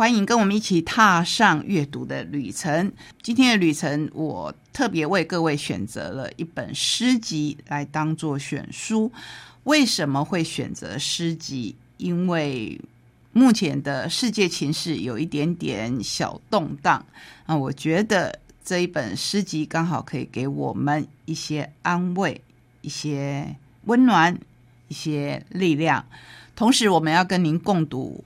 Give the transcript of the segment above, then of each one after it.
欢迎跟我们一起踏上阅读的旅程。今天的旅程，我特别为各位选择了一本诗集来当做选书。为什么会选择诗集？因为目前的世界情势有一点点小动荡啊，我觉得这一本诗集刚好可以给我们一些安慰、一些温暖、一些力量。同时，我们要跟您共读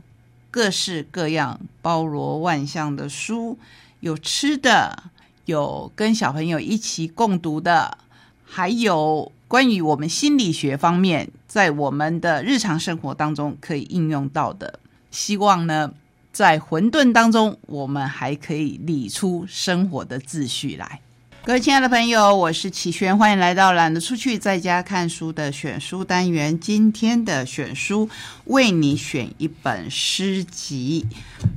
各式各样、包罗万象的书，有吃的，有跟小朋友一起共读的，还有关于我们心理学方面，在我们的日常生活当中可以应用到的。希望呢，在混沌当中，我们还可以理出生活的秩序来。各位亲爱的朋友，我是齐轩，欢迎来到懒得出去在家看书的选书单元。今天的选书为你选一本诗集，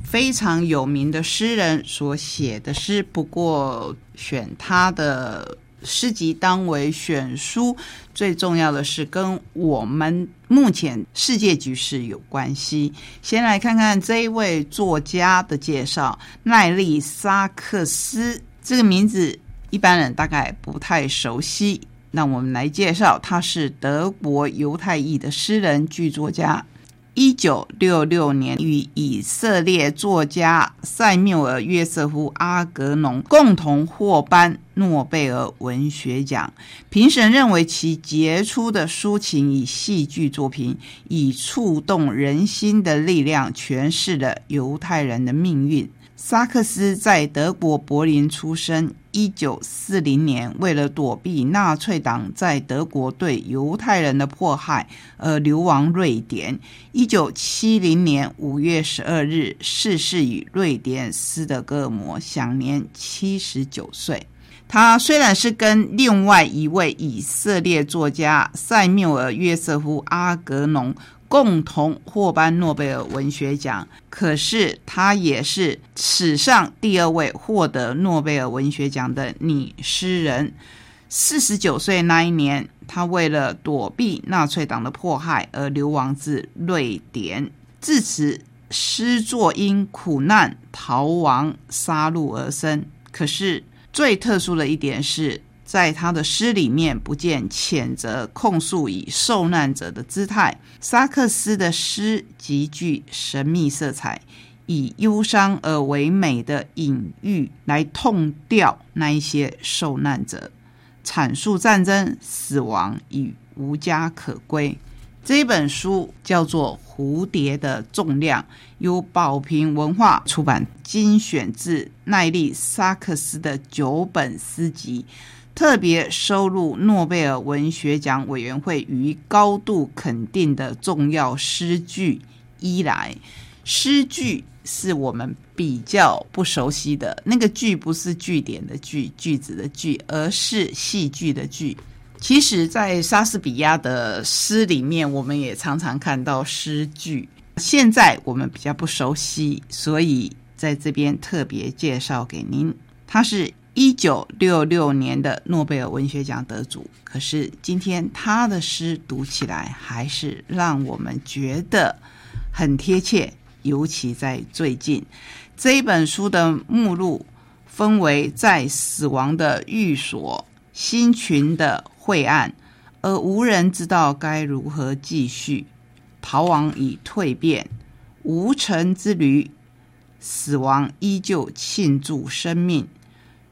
非常有名的诗人所写的诗。不过选他的。诗集当为选书，最重要的是跟我们目前世界局势有关系。先来看看这一位作家的介绍：奈利·萨克斯这个名字一般人大概不太熟悉。那我们来介绍，他是德国犹太裔的诗人、剧作家。一九六六年，与以色列作家塞缪尔·约瑟夫·阿格农共同获颁诺贝尔文学奖。评审认为其杰出的抒情与戏剧作品，以触动人心的力量诠释了犹太人的命运。萨克斯在德国柏林出生。一九四零年，为了躲避纳粹党在德国对犹太人的迫害而流亡瑞典。一九七零年五月十二日逝世于瑞典斯德哥尔摩，享年七十九岁。他虽然是跟另外一位以色列作家塞缪尔·约瑟夫·阿格农。共同获颁诺贝尔文学奖，可是他也是史上第二位获得诺贝尔文学奖的女诗人。四十九岁那一年，他为了躲避纳粹党的迫害而流亡至瑞典，自此诗作因苦难、逃亡、杀戮而生。可是最特殊的一点是。在他的诗里面，不见谴责、控诉以受难者的姿态。萨克斯的诗极具神秘色彩，以忧伤而唯美的隐喻来痛掉那一些受难者，阐述战争、死亡与无家可归。这本书叫做《蝴蝶的重量》，由宝瓶文化出版，精选自奈利·萨克斯的九本诗集。特别收录诺贝尔文学奖委员会于高度肯定的重要诗句一来，诗句是我们比较不熟悉的那个句，不是句点的句，句子的句，而是戏剧的剧。其实，在莎士比亚的诗里面，我们也常常看到诗句，现在我们比较不熟悉，所以在这边特别介绍给您，它是。一九六六年的诺贝尔文学奖得主，可是今天他的诗读起来还是让我们觉得很贴切，尤其在最近这一本书的目录分为在死亡的寓所、星群的晦暗，而无人知道该如何继续逃亡已蜕变，无尘之旅，死亡依旧庆祝生命。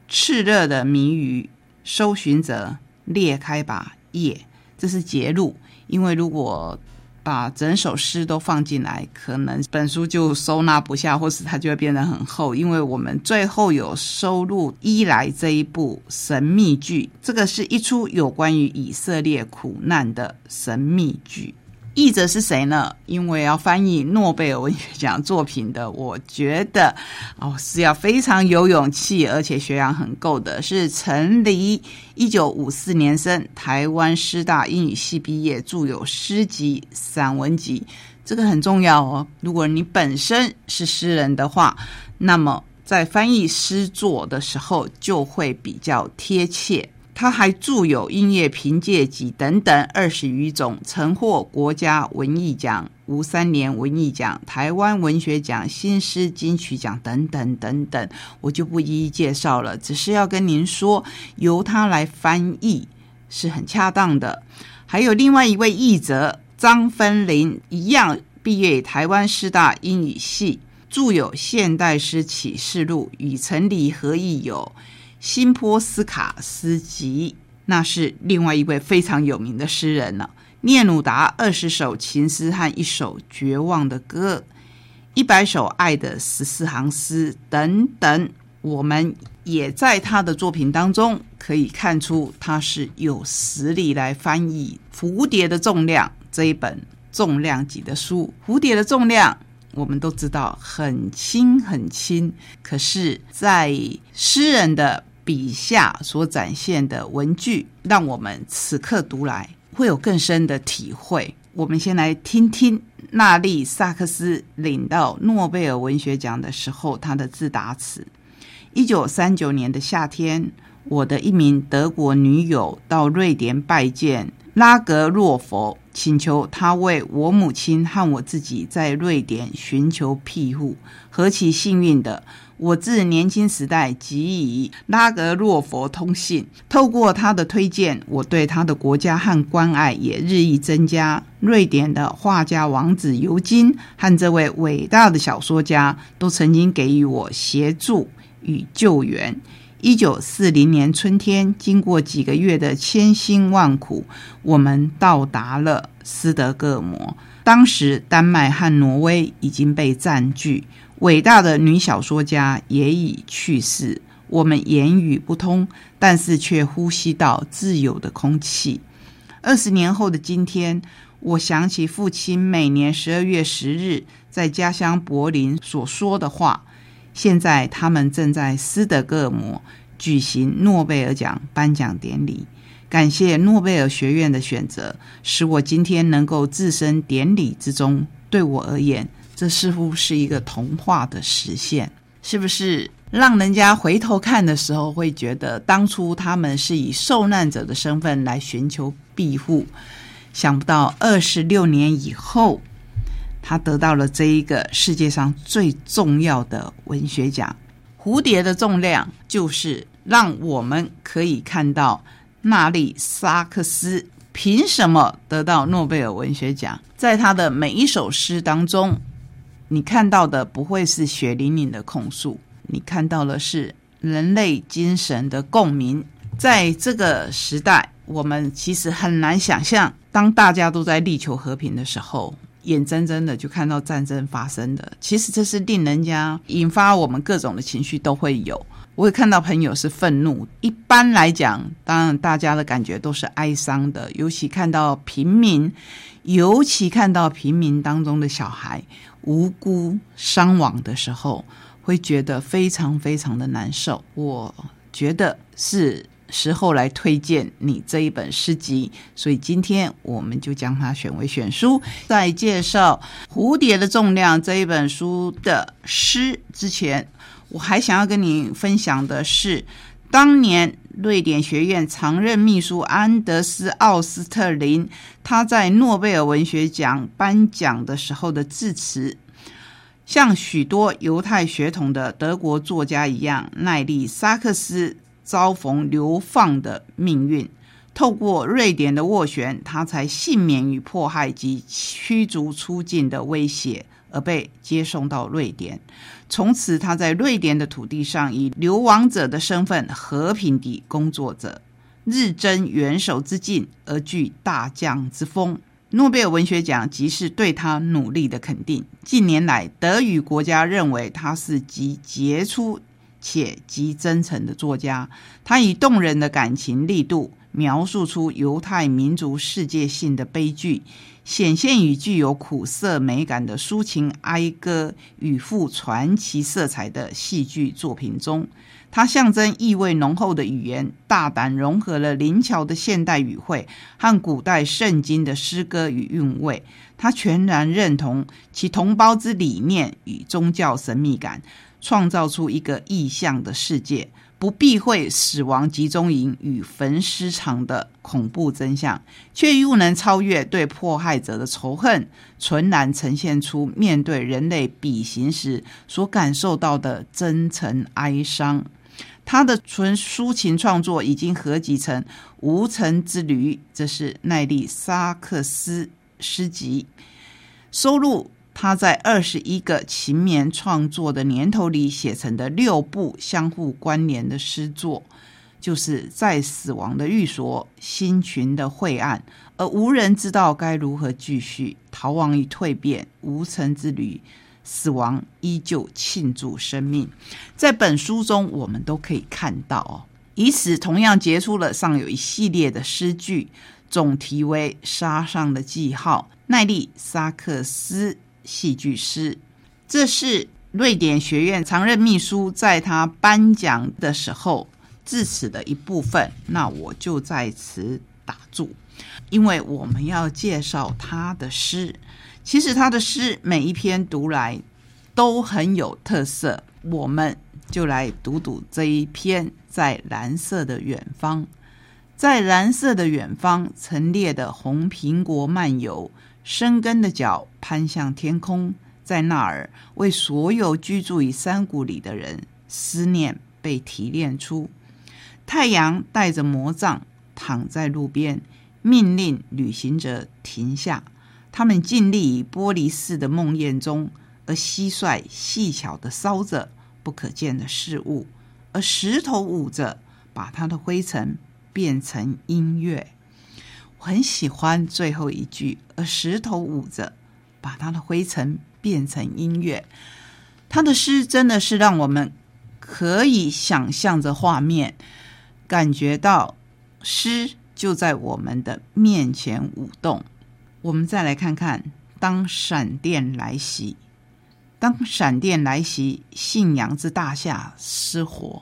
炽热的谜语，搜寻者裂开吧页，这是节录。因为如果把整首诗都放进来，可能本书就收纳不下，或是它就会变得很厚。因为我们最后有收录《伊莱》这一部神秘剧，这个是一出有关于以色列苦难的神秘剧。译者是谁呢？因为要翻译诺贝尔文学奖作品的，我觉得哦是要非常有勇气，而且学养很够的。是陈黎，一九五四年生，台湾师大英语系毕业，著有诗集、散文集。这个很重要哦。如果你本身是诗人的话，那么在翻译诗作的时候就会比较贴切。他还著有音乐评介集等等二十余种，曾获国家文艺奖、吴三连文艺奖、台湾文学奖、新诗金曲奖等等等等，我就不一一介绍了。只是要跟您说，由他来翻译是很恰当的。还有另外一位译者张芬林，一样毕业于台湾师大英语系，著有《现代诗启示录》，与陈黎合译有。辛波斯卡斯集，那是另外一位非常有名的诗人了。聂鲁达二十首情诗和一首绝望的歌，一百首爱的十四行诗等等，我们也在他的作品当中可以看出他是有实力来翻译《蝴蝶的重量》这一本重量级的书。蝴蝶的重量，我们都知道很轻很轻，可是，在诗人的笔下所展现的文句，让我们此刻读来会有更深的体会。我们先来听听纳利萨克斯领到诺贝尔文学奖的时候他的自答词：一九三九年的夏天，我的一名德国女友到瑞典拜见拉格洛佛，请求他为我母亲和我自己在瑞典寻求庇护。何其幸运的！我自年轻时代即与拉格洛佛通信，透过他的推荐，我对他的国家和关爱也日益增加。瑞典的画家王子尤金和这位伟大的小说家都曾经给予我协助与救援。一九四零年春天，经过几个月的千辛万苦，我们到达了斯德哥尔摩。当时，丹麦和挪威已经被占据。伟大的女小说家也已去世，我们言语不通，但是却呼吸到自由的空气。二十年后的今天，我想起父亲每年十二月十日在家乡柏林所说的话。现在他们正在斯德哥尔摩举行诺贝尔奖颁奖典礼。感谢诺贝尔学院的选择，使我今天能够置身典礼之中。对我而言，这似乎是一个童话的实现，是不是？让人家回头看的时候，会觉得当初他们是以受难者的身份来寻求庇护，想不到二十六年以后，他得到了这一个世界上最重要的文学奖。蝴蝶的重量，就是让我们可以看到纳利萨克斯凭什么得到诺贝尔文学奖，在他的每一首诗当中。你看到的不会是血淋淋的控诉，你看到的是人类精神的共鸣。在这个时代，我们其实很难想象，当大家都在力求和平的时候，眼睁睁的就看到战争发生的。其实这是令人家引发我们各种的情绪都会有。我会看到朋友是愤怒，一般来讲，当然大家的感觉都是哀伤的，尤其看到平民，尤其看到平民当中的小孩。无辜伤亡的时候，会觉得非常非常的难受。我觉得是时候来推荐你这一本诗集，所以今天我们就将它选为选书。在介绍《蝴蝶的重量》这一本书的诗之前，我还想要跟你分享的是，当年。瑞典学院常任秘书安德斯·奥斯特林，他在诺贝尔文学奖颁奖的时候的致辞，像许多犹太血统的德国作家一样，奈利·萨克斯遭逢流放的命运。透过瑞典的斡旋，他才幸免于迫害及驱逐出境的威胁，而被接送到瑞典。从此，他在瑞典的土地上以流亡者的身份和平地工作着，日臻元首之境而具大将之风。诺贝尔文学奖即是对他努力的肯定。近年来，德语国家认为他是极杰出且极真诚的作家。他以动人的感情力度描述出犹太民族世界性的悲剧，显现于具有苦涩美感的抒情哀歌与富传奇色彩的戏剧作品中。它象征意味浓厚的语言，大胆融合了灵巧的现代语汇和古代圣经的诗歌与韵味。他全然认同其同胞之理念与宗教神秘感，创造出一个意象的世界，不避讳死亡集中营与焚尸场的恐怖真相，却又能超越对迫害者的仇恨，纯然呈现出面对人类比行时所感受到的真诚哀伤。他的纯抒情创作已经合集成《无尘之旅》，这是奈利沙克斯诗集，收录他在二十一个勤勉创作的年头里写成的六部相互关联的诗作，就是在死亡的寓所、星群的晦暗，而无人知道该如何继续逃亡与蜕变，无尘之旅。死亡依旧庆祝生命，在本书中我们都可以看到哦。以此同样结出了尚有一系列的诗句，总题为《沙上的记号》——奈利萨克斯戏剧诗。这是瑞典学院常任秘书在他颁奖的时候致辞的一部分。那我就在此打住，因为我们要介绍他的诗。其实他的诗每一篇读来都很有特色，我们就来读读这一篇。在蓝色的远方，在蓝色的远方，陈列的红苹果漫游，生根的脚攀向天空，在那儿为所有居住于山谷里的人，思念被提炼出。太阳带着魔杖躺在路边，命令旅行者停下。他们尽力于玻璃似的梦魇中，而蟋蟀细巧的烧着不可见的事物，而石头舞着，把它的灰尘变成音乐。很喜欢最后一句，而石头舞着，把它的灰尘变成音乐。他的诗真的是让我们可以想象着画面，感觉到诗就在我们的面前舞动。我们再来看看，当闪电来袭，当闪电来袭，信仰之大厦失火，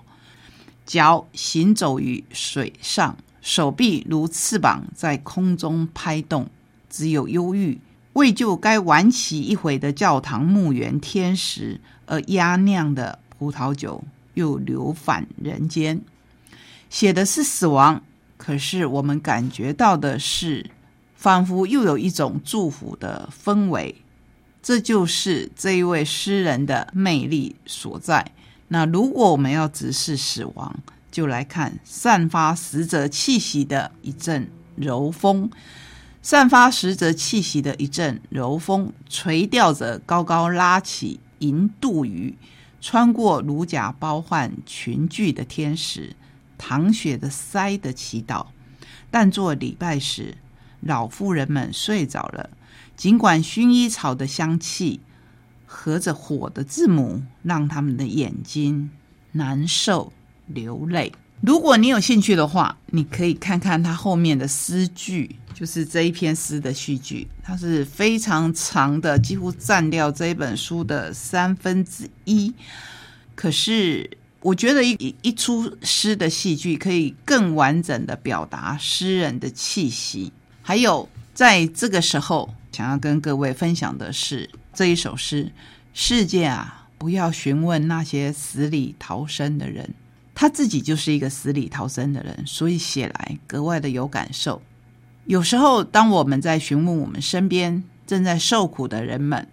脚行走于水上，手臂如翅膀在空中拍动，只有忧郁，为救该玩起一回的教堂墓园天使而压酿的葡萄酒又流返人间。写的是死亡，可是我们感觉到的是。仿佛又有一种祝福的氛围，这就是这一位诗人的魅力所在。那如果我们要直视死亡，就来看散发死者气息的一阵柔风，散发死者气息的一阵柔风，垂钓着高高拉起银肚鱼，穿过如假包换群聚的天使，淌血的腮的祈祷，但做礼拜时。老妇人们睡着了，尽管薰衣草的香气合着火的字母，让他们的眼睛难受流泪。如果你有兴趣的话，你可以看看他后面的诗句，就是这一篇诗的序句，它是非常长的，几乎占掉这一本书的三分之一。可是，我觉得一一出诗的戏剧可以更完整的表达诗人的气息。还有，在这个时候，想要跟各位分享的是这一首诗：世界啊，不要询问那些死里逃生的人，他自己就是一个死里逃生的人，所以写来格外的有感受。有时候，当我们在询问我们身边正在受苦的人们，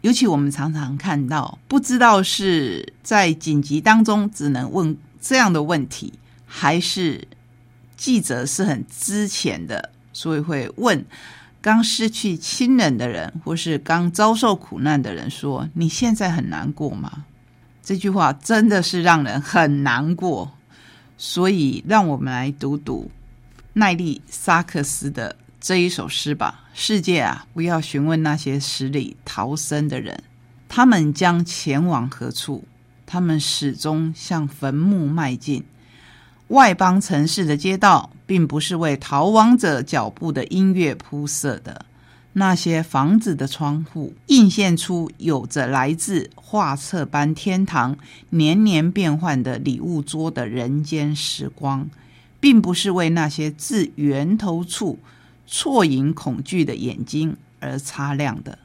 尤其我们常常看到，不知道是在紧急当中只能问这样的问题，还是记者是很之前的。所以会问刚失去亲人的人，或是刚遭受苦难的人说：“你现在很难过吗？”这句话真的是让人很难过。所以，让我们来读读奈利萨克斯的这一首诗吧。世界啊，不要询问那些死里逃生的人，他们将前往何处？他们始终向坟墓迈进。外邦城市的街道。并不是为逃亡者脚步的音乐铺设的。那些房子的窗户映现出有着来自画册般天堂年年变换的礼物桌的人间时光，并不是为那些自源头处错引恐惧的眼睛而擦亮的。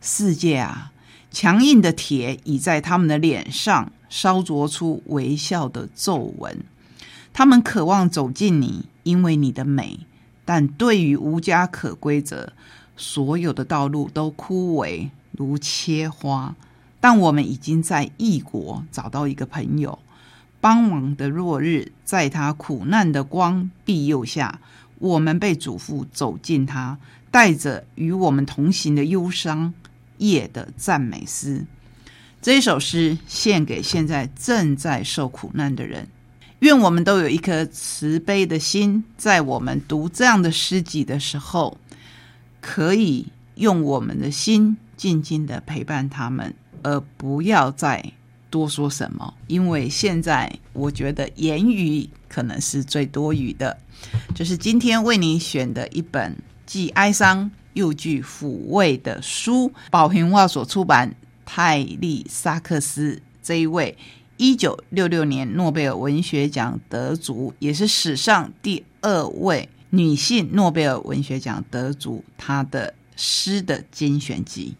世界啊，强硬的铁已在他们的脸上烧灼出微笑的皱纹。他们渴望走近你，因为你的美，但对于无家可归者。所有的道路都枯萎如切花，但我们已经在异国找到一个朋友。傍晚的落日，在他苦难的光庇佑下，我们被嘱咐走进他，带着与我们同行的忧伤夜的赞美诗。这首诗献给现在正在受苦难的人。愿我们都有一颗慈悲的心，在我们读这样的诗集的时候。可以用我们的心静静的陪伴他们，而不要再多说什么。因为现在我觉得言语可能是最多余的。这是今天为你选的一本既哀伤又具抚慰的书，宝瓶话所出版。泰利萨克斯这一位一九六六年诺贝尔文学奖得主，也是史上第二位。女性诺贝尔文学奖得主，她的诗的精选集。